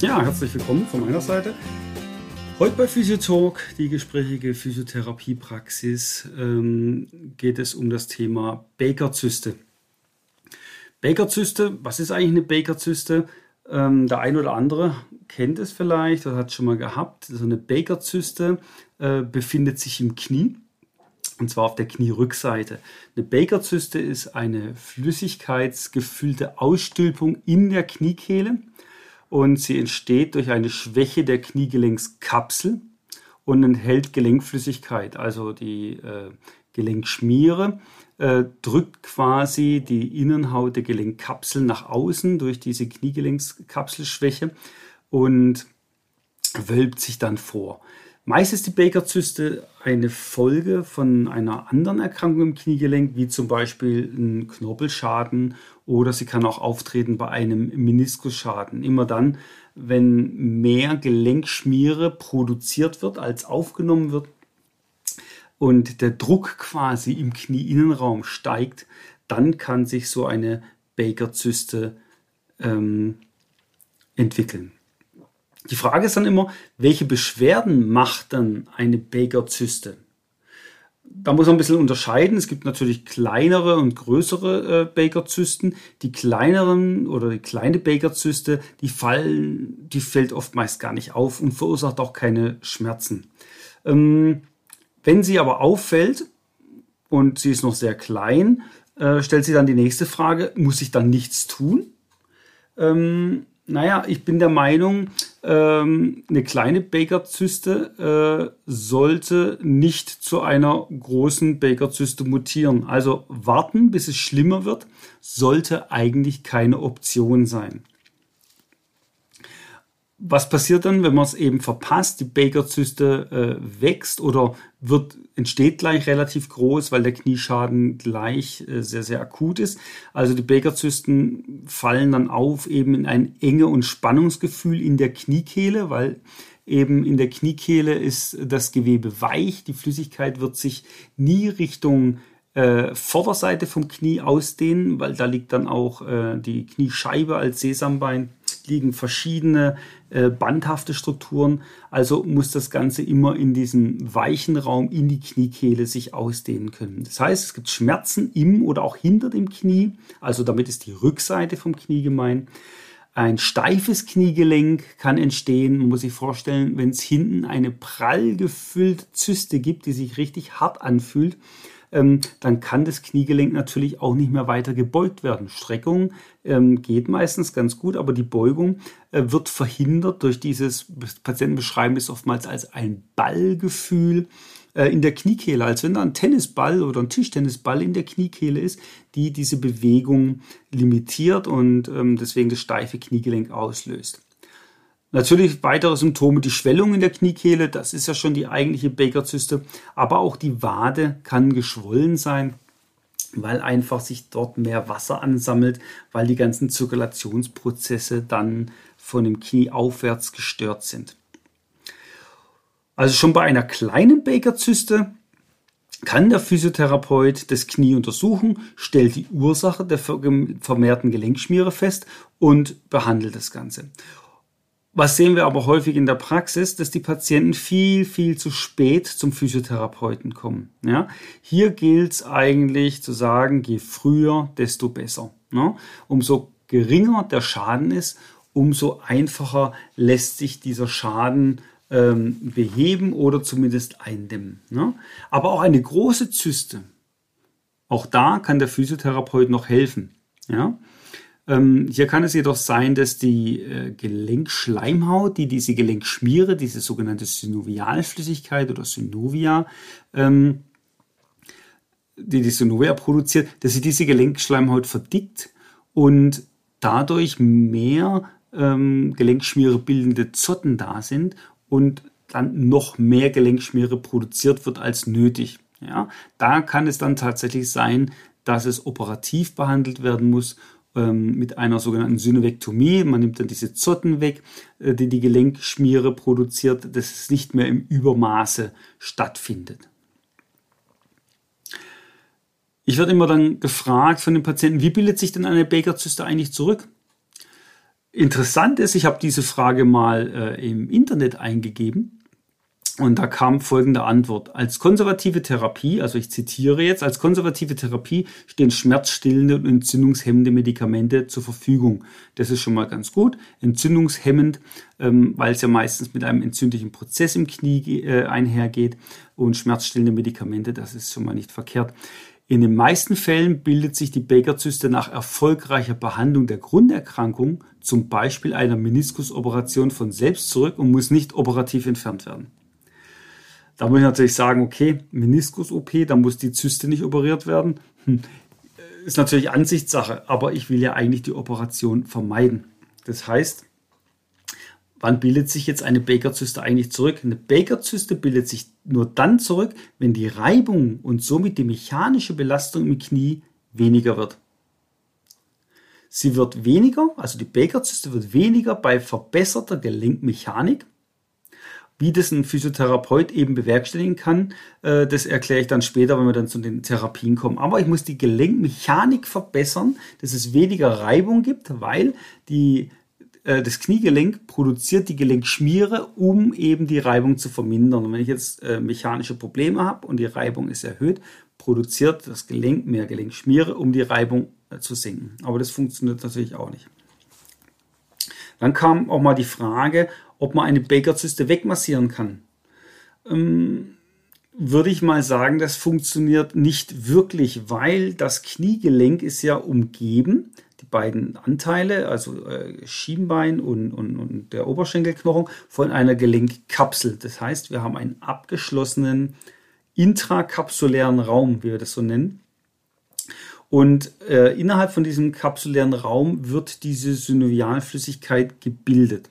Ja, herzlich willkommen von meiner Seite. Heute bei Physiotalk, die gesprächige Physiotherapiepraxis, ähm, geht es um das Thema Baker-Zyste. Baker-Zyste, was ist eigentlich eine Baker-Zyste? Ähm, der ein oder andere kennt es vielleicht oder hat es schon mal gehabt. So eine Baker-Zyste äh, befindet sich im Knie und zwar auf der Knierückseite. Eine Baker-Zyste ist eine flüssigkeitsgefüllte Ausstülpung in der Kniekehle und sie entsteht durch eine Schwäche der Kniegelenkskapsel und enthält Gelenkflüssigkeit. Also die äh, Gelenkschmiere äh, drückt quasi die Innenhaut der Gelenkkapsel nach außen durch diese Kniegelenkskapselschwäche und wölbt sich dann vor. Meist ist die Baker-Zyste eine Folge von einer anderen Erkrankung im Kniegelenk, wie zum Beispiel ein Knorpelschaden oder sie kann auch auftreten bei einem Meniskusschaden. Immer dann, wenn mehr Gelenkschmiere produziert wird, als aufgenommen wird und der Druck quasi im Knieinnenraum steigt, dann kann sich so eine Baker-Zyste ähm, entwickeln. Die Frage ist dann immer, welche Beschwerden macht dann eine Baker-Zyste? Da muss man ein bisschen unterscheiden. Es gibt natürlich kleinere und größere äh, Baker-Zysten. Die kleineren oder die kleine Baker-Zyste, die fallen, die fällt oft meist gar nicht auf und verursacht auch keine Schmerzen. Ähm, wenn sie aber auffällt und sie ist noch sehr klein, äh, stellt sich dann die nächste Frage, muss ich dann nichts tun? Ähm, naja, ich bin der Meinung, ähm, eine kleine Baker-Zyste äh, sollte nicht zu einer großen Baker-Zyste mutieren. Also warten, bis es schlimmer wird, sollte eigentlich keine Option sein was passiert dann, wenn man es eben verpasst? Die Baker-Zyste äh, wächst oder wird, entsteht gleich relativ groß, weil der Knieschaden gleich äh, sehr, sehr akut ist. Also die Baker-Zysten fallen dann auf eben in ein Enge- und Spannungsgefühl in der Kniekehle, weil eben in der Kniekehle ist das Gewebe weich. Die Flüssigkeit wird sich nie Richtung äh, Vorderseite vom Knie ausdehnen, weil da liegt dann auch äh, die Kniescheibe als Sesambein liegen verschiedene äh, bandhafte Strukturen. Also muss das Ganze immer in diesem weichen Raum in die Kniekehle sich ausdehnen können. Das heißt, es gibt Schmerzen im oder auch hinter dem Knie. Also damit ist die Rückseite vom Knie gemeint. Ein steifes Kniegelenk kann entstehen. Man muss sich vorstellen, wenn es hinten eine prall gefüllte Zyste gibt, die sich richtig hart anfühlt, ähm, dann kann das Kniegelenk natürlich auch nicht mehr weiter gebeugt werden. Streckung ähm, geht meistens ganz gut, aber die Beugung äh, wird verhindert durch dieses, Patienten beschreiben es oftmals als ein Ballgefühl äh, in der Kniekehle, als wenn da ein Tennisball oder ein Tischtennisball in der Kniekehle ist, die diese Bewegung limitiert und ähm, deswegen das steife Kniegelenk auslöst. Natürlich weitere Symptome, die Schwellung in der Kniekehle, das ist ja schon die eigentliche Baker-Zyste, aber auch die Wade kann geschwollen sein, weil einfach sich dort mehr Wasser ansammelt, weil die ganzen Zirkulationsprozesse dann von dem Knie aufwärts gestört sind. Also schon bei einer kleinen Baker-Zyste kann der Physiotherapeut das Knie untersuchen, stellt die Ursache der vermehrten Gelenkschmiere fest und behandelt das Ganze. Was sehen wir aber häufig in der Praxis, dass die Patienten viel, viel zu spät zum Physiotherapeuten kommen. Ja? Hier gilt es eigentlich zu sagen, je früher, desto besser. Ne? Umso geringer der Schaden ist, umso einfacher lässt sich dieser Schaden ähm, beheben oder zumindest eindämmen. Ne? Aber auch eine große Zyste, auch da kann der Physiotherapeut noch helfen. Ja? Ähm, hier kann es jedoch sein, dass die äh, Gelenkschleimhaut, die diese Gelenkschmiere, diese sogenannte Synovialflüssigkeit oder Synovia, ähm, die die Synovia produziert, dass sie diese Gelenkschleimhaut verdickt und dadurch mehr ähm, Gelenkschmiere bildende Zotten da sind und dann noch mehr Gelenkschmiere produziert wird als nötig. Ja, da kann es dann tatsächlich sein, dass es operativ behandelt werden muss ähm, mit einer sogenannten Synevektomie. Man nimmt dann diese Zotten weg, äh, die die Gelenkschmiere produziert, dass es nicht mehr im Übermaße stattfindet. Ich werde immer dann gefragt von den Patienten, wie bildet sich denn eine Baker-Zyste eigentlich zurück? Interessant ist, ich habe diese Frage mal äh, im Internet eingegeben und da kam folgende Antwort. Als konservative Therapie, also ich zitiere jetzt, als konservative Therapie stehen schmerzstillende und entzündungshemmende Medikamente zur Verfügung. Das ist schon mal ganz gut. Entzündungshemmend, ähm, weil es ja meistens mit einem entzündlichen Prozess im Knie äh, einhergeht. Und schmerzstillende Medikamente, das ist schon mal nicht verkehrt. In den meisten Fällen bildet sich die Baker-Zyste nach erfolgreicher Behandlung der Grunderkrankung, zum Beispiel einer Meniskusoperation, von selbst zurück und muss nicht operativ entfernt werden. Da muss ich natürlich sagen, okay, Meniskus-OP, da muss die Zyste nicht operiert werden. Hm. Ist natürlich Ansichtssache, aber ich will ja eigentlich die Operation vermeiden. Das heißt, wann bildet sich jetzt eine Baker-Zyste eigentlich zurück? Eine Baker-Zyste bildet sich nur dann zurück, wenn die Reibung und somit die mechanische Belastung im Knie weniger wird. Sie wird weniger, also die Baker-Zyste wird weniger bei verbesserter Gelenkmechanik wie das ein Physiotherapeut eben bewerkstelligen kann, äh, das erkläre ich dann später, wenn wir dann zu den Therapien kommen. Aber ich muss die Gelenkmechanik verbessern, dass es weniger Reibung gibt, weil die, äh, das Kniegelenk produziert die Gelenkschmiere, um eben die Reibung zu vermindern. Und wenn ich jetzt äh, mechanische Probleme habe und die Reibung ist erhöht, produziert das Gelenk mehr Gelenkschmiere, um die Reibung zu senken. Aber das funktioniert natürlich auch nicht. Dann kam auch mal die Frage, ob man eine Baker-Zyste wegmassieren kann. Ähm, würde ich mal sagen, das funktioniert nicht wirklich, weil das Kniegelenk ist ja umgeben, die beiden Anteile, also äh, Schienbein und, und, und der Oberschenkelknochen, von einer Gelenkkapsel. Das heißt, wir haben einen abgeschlossenen intrakapsulären Raum, wie wir das so nennen. Und äh, innerhalb von diesem kapsulären Raum wird diese Synovialflüssigkeit gebildet.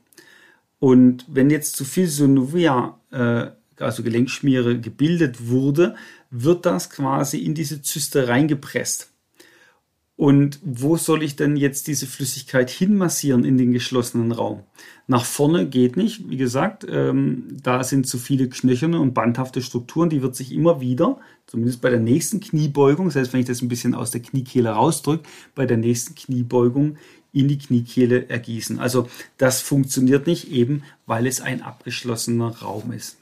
Und wenn jetzt zu viel Synovia, äh, also Gelenkschmiere, gebildet wurde, wird das quasi in diese Zyste reingepresst. Und wo soll ich denn jetzt diese Flüssigkeit hinmassieren in den geschlossenen Raum? Nach vorne geht nicht, wie gesagt, ähm, da sind zu viele knöcherne und bandhafte Strukturen, die wird sich immer wieder, zumindest bei der nächsten Kniebeugung, heißt, wenn ich das ein bisschen aus der Kniekehle rausdrücke, bei der nächsten Kniebeugung in die Kniekehle ergießen. Also das funktioniert nicht eben, weil es ein abgeschlossener Raum ist.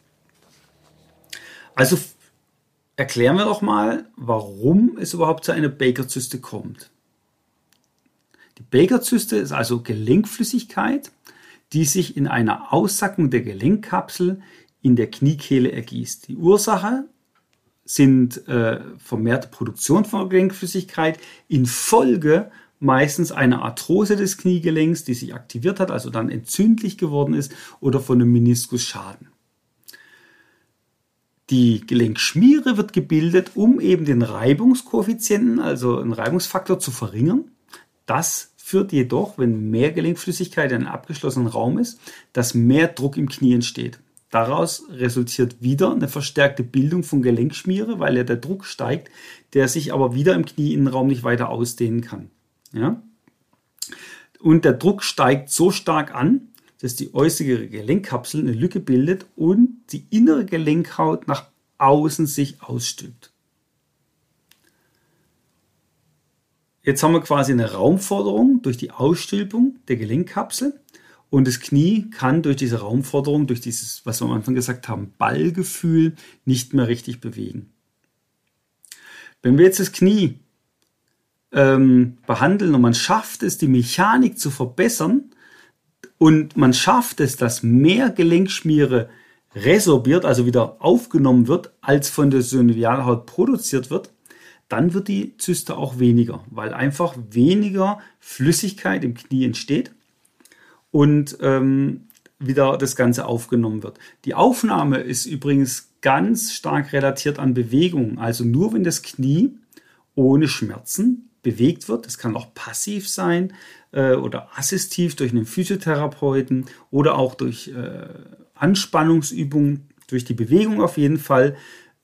Also erklären wir doch mal, warum es überhaupt zu einer Baker-Zyste kommt. Die Baker-Zyste ist also Gelenkflüssigkeit, die sich in einer Aussackung der Gelenkkapsel in der Kniekehle ergießt. Die Ursache sind äh, vermehrte Produktion von Gelenkflüssigkeit infolge meistens eine Arthrose des Kniegelenks, die sich aktiviert hat, also dann entzündlich geworden ist oder von einem Meniskusschaden. Die Gelenkschmiere wird gebildet, um eben den Reibungskoeffizienten, also einen Reibungsfaktor zu verringern. Das führt jedoch, wenn mehr Gelenkflüssigkeit in einem abgeschlossenen Raum ist, dass mehr Druck im Knie entsteht. Daraus resultiert wieder eine verstärkte Bildung von Gelenkschmiere, weil ja der Druck steigt, der sich aber wieder im Knieinnenraum nicht weiter ausdehnen kann. Ja? Und der Druck steigt so stark an, dass die äußere Gelenkkapsel eine Lücke bildet und die innere Gelenkhaut nach außen sich ausstülpt. Jetzt haben wir quasi eine Raumforderung durch die Ausstülpung der Gelenkkapsel und das Knie kann durch diese Raumforderung, durch dieses, was wir am Anfang gesagt haben, Ballgefühl nicht mehr richtig bewegen. Wenn wir jetzt das Knie ähm, behandeln und man schafft es, die Mechanik zu verbessern und man schafft es, dass mehr Gelenkschmiere resorbiert, also wieder aufgenommen wird, als von der Synovialhaut produziert wird, dann wird die Zyste auch weniger, weil einfach weniger Flüssigkeit im Knie entsteht und ähm, wieder das Ganze aufgenommen wird. Die Aufnahme ist übrigens ganz stark relatiert an Bewegung. Also nur wenn das Knie ohne Schmerzen bewegt wird. Das kann auch passiv sein. äh, oder assistiv durch einen Physiotherapeuten oder auch durch äh, Anspannungsübungen, durch die Bewegung auf jeden Fall,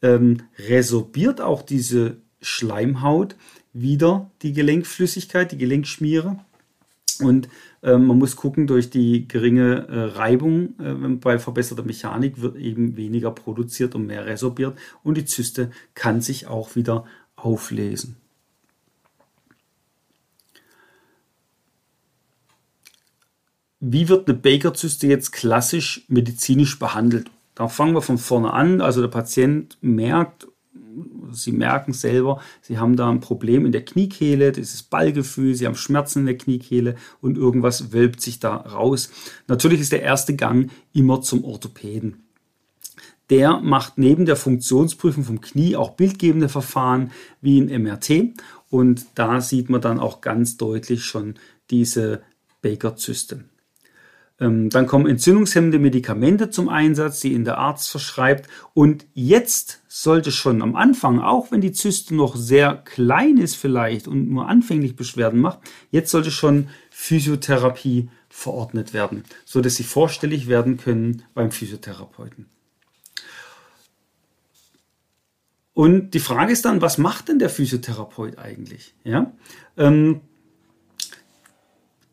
ähm, resorbiert auch diese Schleimhaut wieder die Gelenkflüssigkeit, die Gelenkschmiere. Und ähm, man muss gucken, durch die geringe äh, Reibung äh, bei verbesserter Mechanik wird eben weniger produziert und mehr resorbiert und die Zyste kann sich auch wieder auflesen. Wie wird eine Baker-Zyste jetzt klassisch medizinisch behandelt? Da fangen wir von vorne an. Also der Patient merkt, Sie merken selber, Sie haben da ein Problem in der Kniekehle, dieses Ballgefühl, Sie haben Schmerzen in der Kniekehle und irgendwas wölbt sich da raus. Natürlich ist der erste Gang immer zum Orthopäden. Der macht neben der Funktionsprüfung vom Knie auch bildgebende Verfahren wie ein MRT und da sieht man dann auch ganz deutlich schon diese Baker-Zyste. Ähm, dann kommen entzündungshemmende Medikamente zum Einsatz, die in der Arzt verschreibt. Und jetzt sollte schon am Anfang, auch wenn die Zyste noch sehr klein ist vielleicht und nur anfänglich Beschwerden macht, jetzt sollte schon Physiotherapie verordnet werden, so dass sie vorstellig werden können beim Physiotherapeuten. Und die Frage ist dann, was macht denn der Physiotherapeut eigentlich? Ja? Ähm,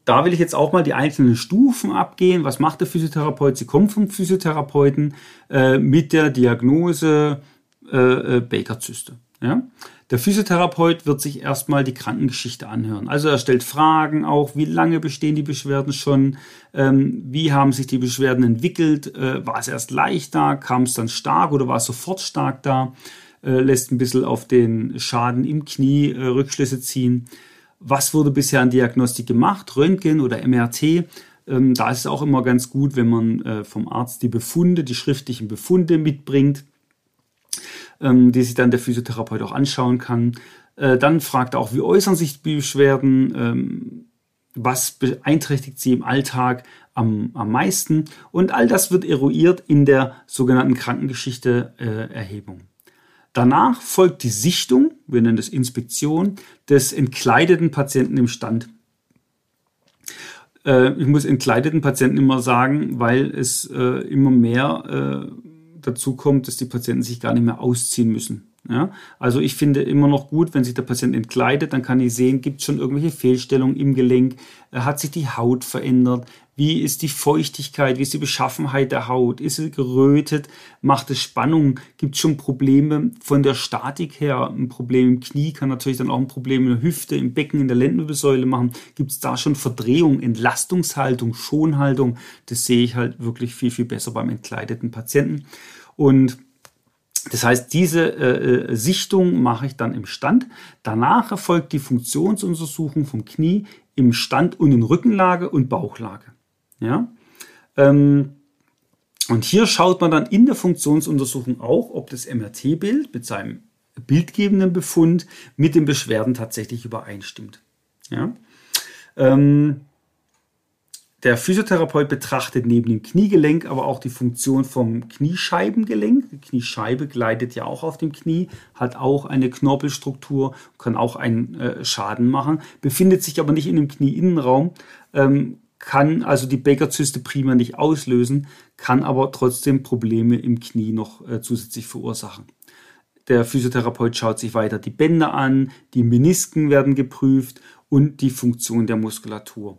da will ich jetzt auch mal die einzelnen Stufen abgehen. Was macht der Physiotherapeut? Sie kommt vom Physiotherapeuten äh, mit der Diagnose äh, äh, Baker-Zyste. Ja? Der Physiotherapeut wird sich erstmal die Krankengeschichte anhören. Also er stellt Fragen auch, wie lange bestehen die Beschwerden schon, ähm, wie haben sich die Beschwerden entwickelt, äh, war es erst leicht da, kam es dann stark oder war es sofort stark da, äh, lässt ein bisschen auf den Schaden im Knie äh, Rückschlüsse ziehen was wurde bisher an Diagnostik gemacht, Röntgen oder MRT. Ähm, da ist es auch immer ganz gut, wenn man äh, vom Arzt die Befunde, die schriftlichen Befunde mitbringt, ähm, die sich dann der Physiotherapeut auch anschauen kann. Äh, dann fragt er auch, wie äußern sich die Beschwerden, ähm, was beeinträchtigt sie im Alltag am, am meisten. Und all das wird eruiert in der sogenannten Krankengeschichte-Erhebung. Äh, Danach folgt die Sichtung, wir nennen das Inspektion, des entkleideten Patienten im Stand. Äh, ich muss entkleideten Patienten immer sagen, weil es äh, immer mehr äh, dazu kommt, dass die Patienten sich gar nicht mehr ausziehen müssen. Ja? Also ich finde immer noch gut, wenn sich der Patient entkleidet, dann kann ich sehen, gibt es schon irgendwelche Fehlstellungen im Gelenk, äh, hat sich die Haut verändert, wie ist die Feuchtigkeit, wie ist die Beschaffenheit der Haut, ist sie gerötet, macht es Spannung, gibt es schon Probleme von der Statik her, ein Problem im Knie kann natürlich dann auch ein Problem in der Hüfte, im Becken, in der Lendenwirbelsäule machen, gibt es da schon Verdrehung, Entlastungshaltung, Schonhaltung, das sehe ich halt wirklich viel, viel besser beim entkleideten Patienten. Und das heißt, diese äh, äh, Sichtung mache ich dann im Stand. Danach erfolgt die Funktionsuntersuchung vom Knie im Stand und in Rückenlage und Bauchlage. Ja? Ähm, und hier schaut man dann in der Funktionsuntersuchung auch, ob das MRT-Bild mit seinem bildgebenden Befund mit den Beschwerden tatsächlich übereinstimmt. Ja? Ähm, der Physiotherapeut betrachtet neben dem Kniegelenk aber auch die Funktion vom Kniescheibengelenk. Die Kniescheibe gleitet ja auch auf dem Knie, hat auch eine Knorpelstruktur, kann auch einen äh, Schaden machen, befindet sich aber nicht in dem Knieinnenraum, ähm, kann also die Baker-Zyste prima nicht auslösen, kann aber trotzdem Probleme im Knie noch äh, zusätzlich verursachen. Der Physiotherapeut schaut sich weiter die Bänder an, die Menisken werden geprüft und die Funktion der Muskulatur.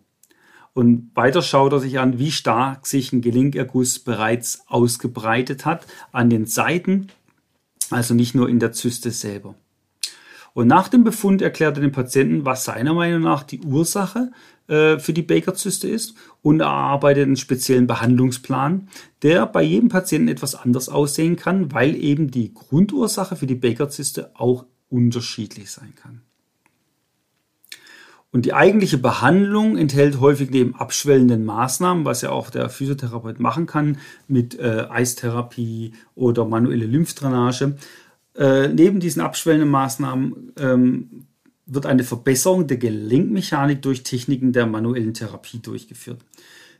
Und weiter schaut er sich an, wie stark sich ein Gelenkerguss bereits ausgebreitet hat an den Seiten, also nicht nur in der Zyste selber. Und nach dem Befund erklärt er dem Patienten, was seiner Meinung nach die Ursache äh, für die Baker-Zyste ist und erarbeitet einen speziellen Behandlungsplan, der bei jedem Patienten etwas anders aussehen kann, weil eben die Grundursache für die Baker-Zyste auch unterschiedlich sein kann. Und die eigentliche Behandlung enthält häufig neben abschwellenden Maßnahmen, was ja auch der Physiotherapeut machen kann, mit äh, Eistherapie oder manuelle Lymphdrainage. Äh, neben diesen abschwellenden Maßnahmen ähm, wird eine Verbesserung der Gelenkmechanik durch Techniken der manuellen Therapie durchgeführt.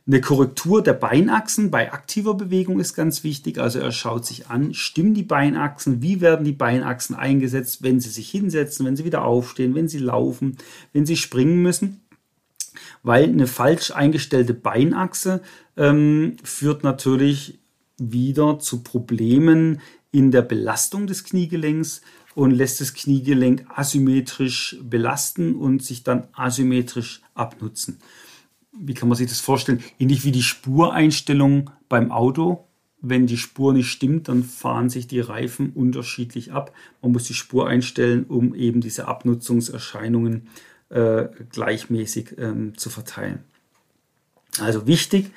Eine Korrektur der Beinachsen bei aktiver Bewegung ist ganz wichtig. Also er schaut sich an, stimmen die Beinachsen, wie werden die Beinachsen eingesetzt, wenn sie sich hinsetzen, wenn sie wieder aufstehen, wenn sie laufen, wenn sie springen müssen. weil eine falsch eingestellte Beinachse ähm, führt natürlich wieder zu Problemen in der Belastung des Kniegelenks und lässt das Kniegelenk asymmetrisch belasten und sich dann asymmetrisch abnutzen. Wie kann man sich das vorstellen? Ähnlich wie die Spureinstellung beim Auto. Wenn die Spur nicht stimmt, dann fahren sich die Reifen unterschiedlich ab. Man muss die Spur einstellen, um eben diese Abnutzungserscheinungen äh, gleichmäßig ähm, zu verteilen. Also wichtig,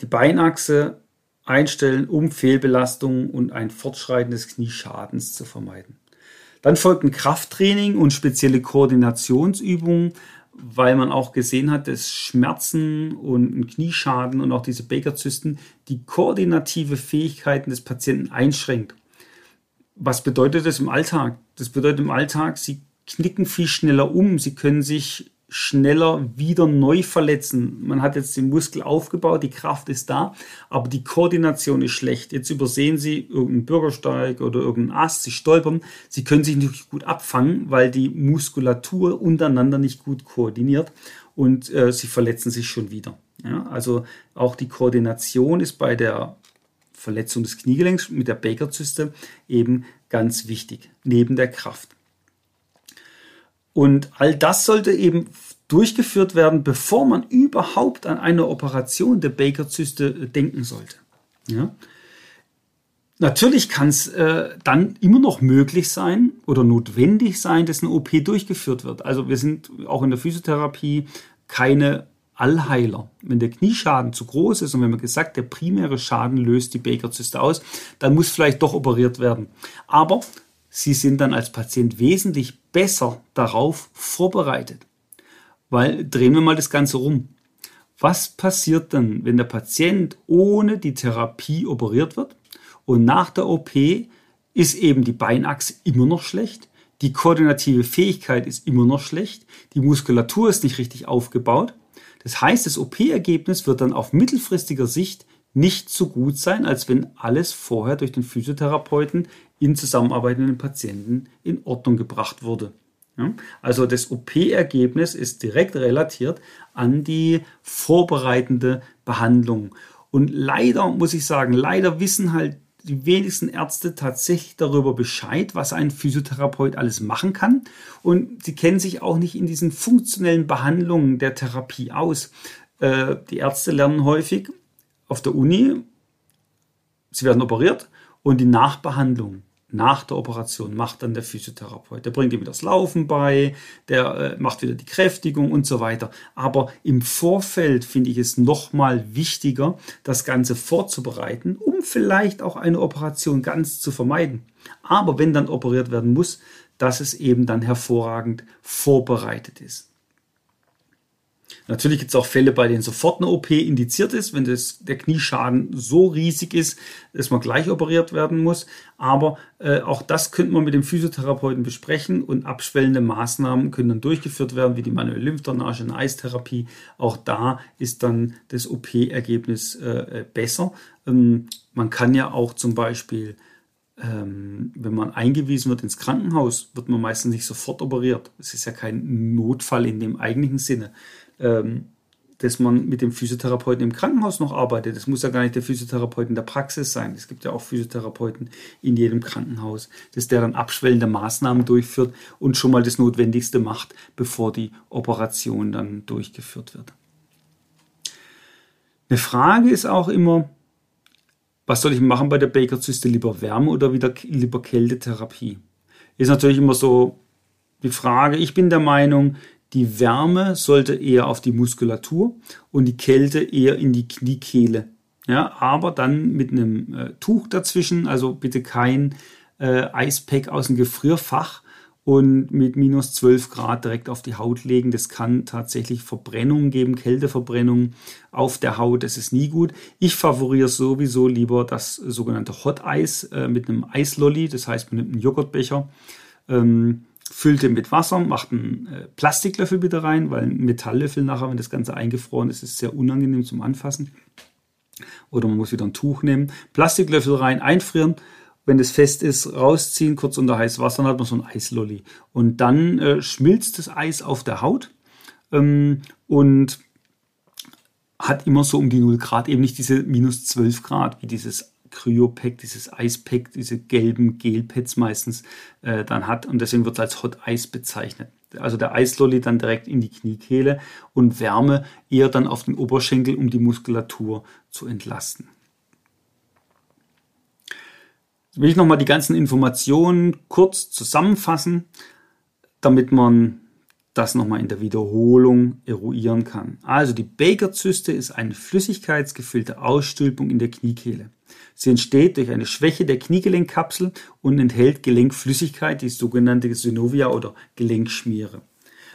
die Beinachse einstellen, um Fehlbelastungen und ein Fortschreiten des Knieschadens zu vermeiden. Dann folgt ein Krafttraining und spezielle Koordinationsübungen, weil man auch gesehen hat, dass Schmerzen und Knieschaden und auch diese Baker-Zysten die koordinative Fähigkeiten des Patienten einschränkt. Was bedeutet das im Alltag? Das bedeutet im Alltag, sie knicken viel schneller um, sie können sich schneller wieder neu verletzen. Man hat jetzt den Muskel aufgebaut, die Kraft ist da, aber die Koordination ist schlecht. Jetzt übersehen Sie irgendeinen Bürgersteig oder irgendeinen Ast, Sie stolpern. Sie können sich nicht gut abfangen, weil die Muskulatur untereinander nicht gut koordiniert und äh, Sie verletzen sich schon wieder. Ja, also auch die Koordination ist bei der Verletzung des Kniegelenks mit der Baker-Zyste eben ganz wichtig, neben der Kraft. Und all das sollte eben durchgeführt werden, bevor man überhaupt an eine Operation der Baker-Zyste äh, denken sollte. Ja? Natürlich kann es äh, dann immer noch möglich sein oder notwendig sein, dass eine OP durchgeführt wird. Also wir sind auch in der Physiotherapie keine Allheiler. Wenn der Knieschaden zu groß ist und wenn man gesagt, der primäre Schaden löst die Baker-Zyste aus, dann muss vielleicht doch operiert werden. Aber Sie sind dann als Patient wesentlich besser darauf vorbereitet. Weil drehen wir mal das Ganze rum. Was passiert dann, wenn der Patient ohne die Therapie operiert wird und nach der OP ist eben die Beinachse immer noch schlecht, die koordinative Fähigkeit ist immer noch schlecht, die Muskulatur ist nicht richtig aufgebaut. Das heißt, das OP-Ergebnis wird dann auf mittelfristiger Sicht nicht so gut sein, als wenn alles vorher durch den Physiotherapeuten in Zusammenarbeit mit dem Patienten in Ordnung gebracht wurde. Ja, also das OP-Ergebnis ist direkt relatiert an die vorbereitende Behandlung. Und leider muss ich sagen, leider wissen halt die wenigsten Ärzte tatsächlich darüber Bescheid, was ein Physiotherapeut alles machen kann. Und sie kennen sich auch nicht in diesen funktionellen Behandlungen der Therapie aus. Äh, die Ärzte lernen häufig, auf der Uni, sie werden operiert und die Nachbehandlung nach der Operation macht dann der Physiotherapeut. Der bringt ihm das Laufen bei, der äh, macht wieder die Kräftigung und so weiter. Aber im Vorfeld finde ich es nochmal wichtiger, das Ganze vorzubereiten, um vielleicht auch eine Operation ganz zu vermeiden. Aber wenn dann operiert werden muss, dass es eben dann hervorragend vorbereitet ist. Natürlich gibt es auch Fälle, bei denen sofort eine OP indiziert ist, wenn das, der Knieschaden so riesig ist, dass man gleich operiert werden muss. Aber äh, auch das könnte man mit dem Physiotherapeuten besprechen und abschwellende Maßnahmen können dann durchgeführt werden, wie die manuelle Lymphdrainage, eine Eistherapie. Auch da ist dann das OP-Ergebnis äh, äh, besser. Ähm, man kann ja auch zum Beispiel ähm, wenn man eingewiesen wird ins Krankenhaus, wird man meistens nicht sofort operiert. Es ist ja kein Notfall in dem eigentlichen Sinne ähm, dass man mit dem Physiotherapeuten im Krankenhaus noch arbeitet. Das muss ja gar nicht der Physiotherapeut in der Praxis sein. Es gibt ja auch Physiotherapeuten in jedem Krankenhaus, dass der dann abschwellende Maßnahmen durchführt und schon mal das Notwendigste macht, bevor die Operation dann durchgeführt wird. Eine Frage ist auch immer, was soll ich machen bei der Baker-Zyste? Lieber Wärme oder wieder lieber Kältetherapie? Ist natürlich immer so die Frage. Ich bin der Meinung, die Wärme sollte eher auf die Muskulatur und die Kälte eher in die Kniekehle. Ja, aber dann mit einem äh, Tuch dazwischen, also bitte kein äh, Eispack aus dem Gefrierfach und mit minus 12 Grad direkt auf die Haut legen. Das kann tatsächlich Verbrennungen geben, Kälteverbrennungen auf der Haut. Das ist nie gut. Ich favoriere sowieso lieber das sogenannte Hot Eis äh, mit einem Eislolly, das heißt mit einem Joghurtbecher. Ähm, füllt den mit Wasser, macht einen äh, Plastiklöffel bitte rein, weil ein Metalllöffel nachher, wenn das Ganze eingefroren ist, ist sehr unangenehm zum Anfassen. Oder man muss wieder ein Tuch nehmen. Plastiklöffel rein, einfrieren. Wenn es fest ist, rausziehen, kurz unter heißes Wasser, dann hat man so ein Eislolli. Und dann äh, schmilzt das Eis auf der Haut. Ähm, und hat immer so um die 0 Grad, eben nicht diese minus 12 Grad, wie dieses Cryopack, dieses Eispack, diese gelben Gelpads meistens äh, dann hat. Und deswegen wird es als Hot Ice bezeichnet. Also der Eislolly dann direkt in die Kniekehle und Wärme eher dann auf den Oberschenkel, um die Muskulatur zu entlasten. Jetzt will ich nochmal die ganzen Informationen kurz zusammenfassen, damit man das nochmal in der Wiederholung eruieren kann. Also die Baker-Zyste ist eine flüssigkeitsgefüllte Ausstülpung in der Kniekehle. Sie entsteht durch eine Schwäche der Kniegelenkkapsel und enthält Gelenkflüssigkeit, die sogenannte Synovia oder Gelenkschmiere.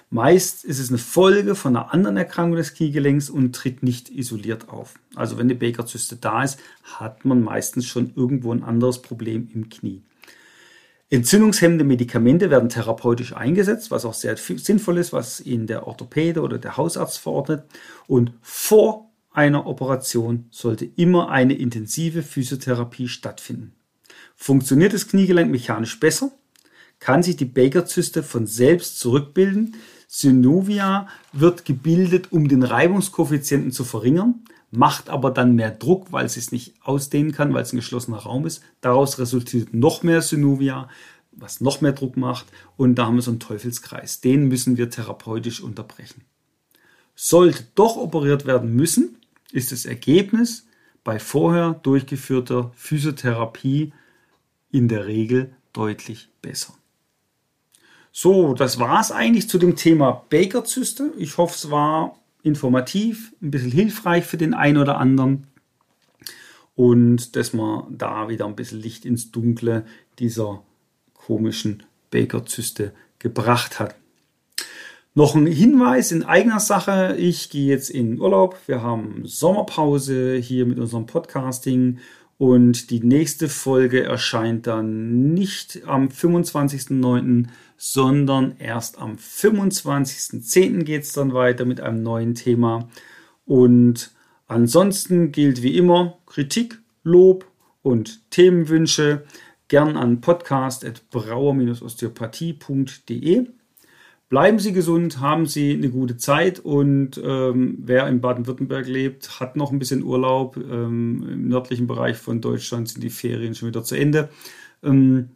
Meist ist es eine Folge von einer anderen Erkrankung des Kniegelenks und tritt nicht isoliert auf. Also wenn die Baker-Zyste da ist, hat man meistens schon irgendwo ein anderes Problem im Knie. Entzündungshemmende Medikamente werden therapeutisch eingesetzt, was auch sehr sinnvoll ist, was Ihnen der Orthopäde oder der Hausarzt verordnet. Und vor einer Operation sollte immer eine intensive Physiotherapie stattfinden. Funktioniert das Kniegelenk mechanisch besser, kann sich die Baker-Zyste von selbst zurückbilden. Synovia wird gebildet, um den Reibungskoeffizienten zu verringern macht aber dann mehr Druck, weil es es nicht ausdehnen kann, weil es ein geschlossener Raum ist. Daraus resultiert noch mehr Synovia, was noch mehr Druck macht und da haben wir so einen Teufelskreis. Den müssen wir therapeutisch unterbrechen. Sollte doch operiert werden müssen, ist das Ergebnis bei vorher durchgeführter Physiotherapie in der Regel deutlich besser. So, das war es eigentlich zu dem Thema Baker-Zyste. Ich hoffe, es war informativ, ein bisschen hilfreich für den einen oder anderen. Und dass man da wieder ein bisschen Licht ins Dunkle dieser komischen Baker-Zyste gebracht hat. Noch ein Hinweis in eigener Sache. Ich gehe jetzt in Urlaub. Wir haben Sommerpause hier mit unserem Podcasting und die nächste Folge erscheint dann nicht am 25.09., sondern erst am 25.10. geht es dann weiter mit einem neuen Thema. Und ansonsten gilt wie immer Kritik, Lob und Themenwünsche gern an podcast.brauer-osteopathie.de. Bleiben Sie gesund, haben Sie eine gute Zeit und ähm, wer in Baden-Württemberg lebt, hat noch ein bisschen Urlaub. Ähm, Im nördlichen Bereich von Deutschland sind die Ferien schon wieder zu Ende. Ähm,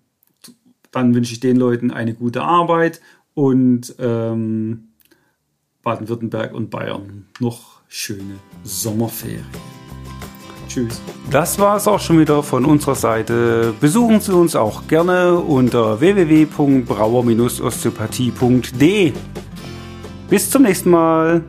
dann wünsche ich den Leuten eine gute Arbeit und ähm, Baden-Württemberg und Bayern noch schöne Sommerferien. Tschüss. Das war es auch schon wieder von unserer Seite. Besuchen Sie uns auch gerne unter www.brauer-osteopathie.de. Bis zum nächsten Mal.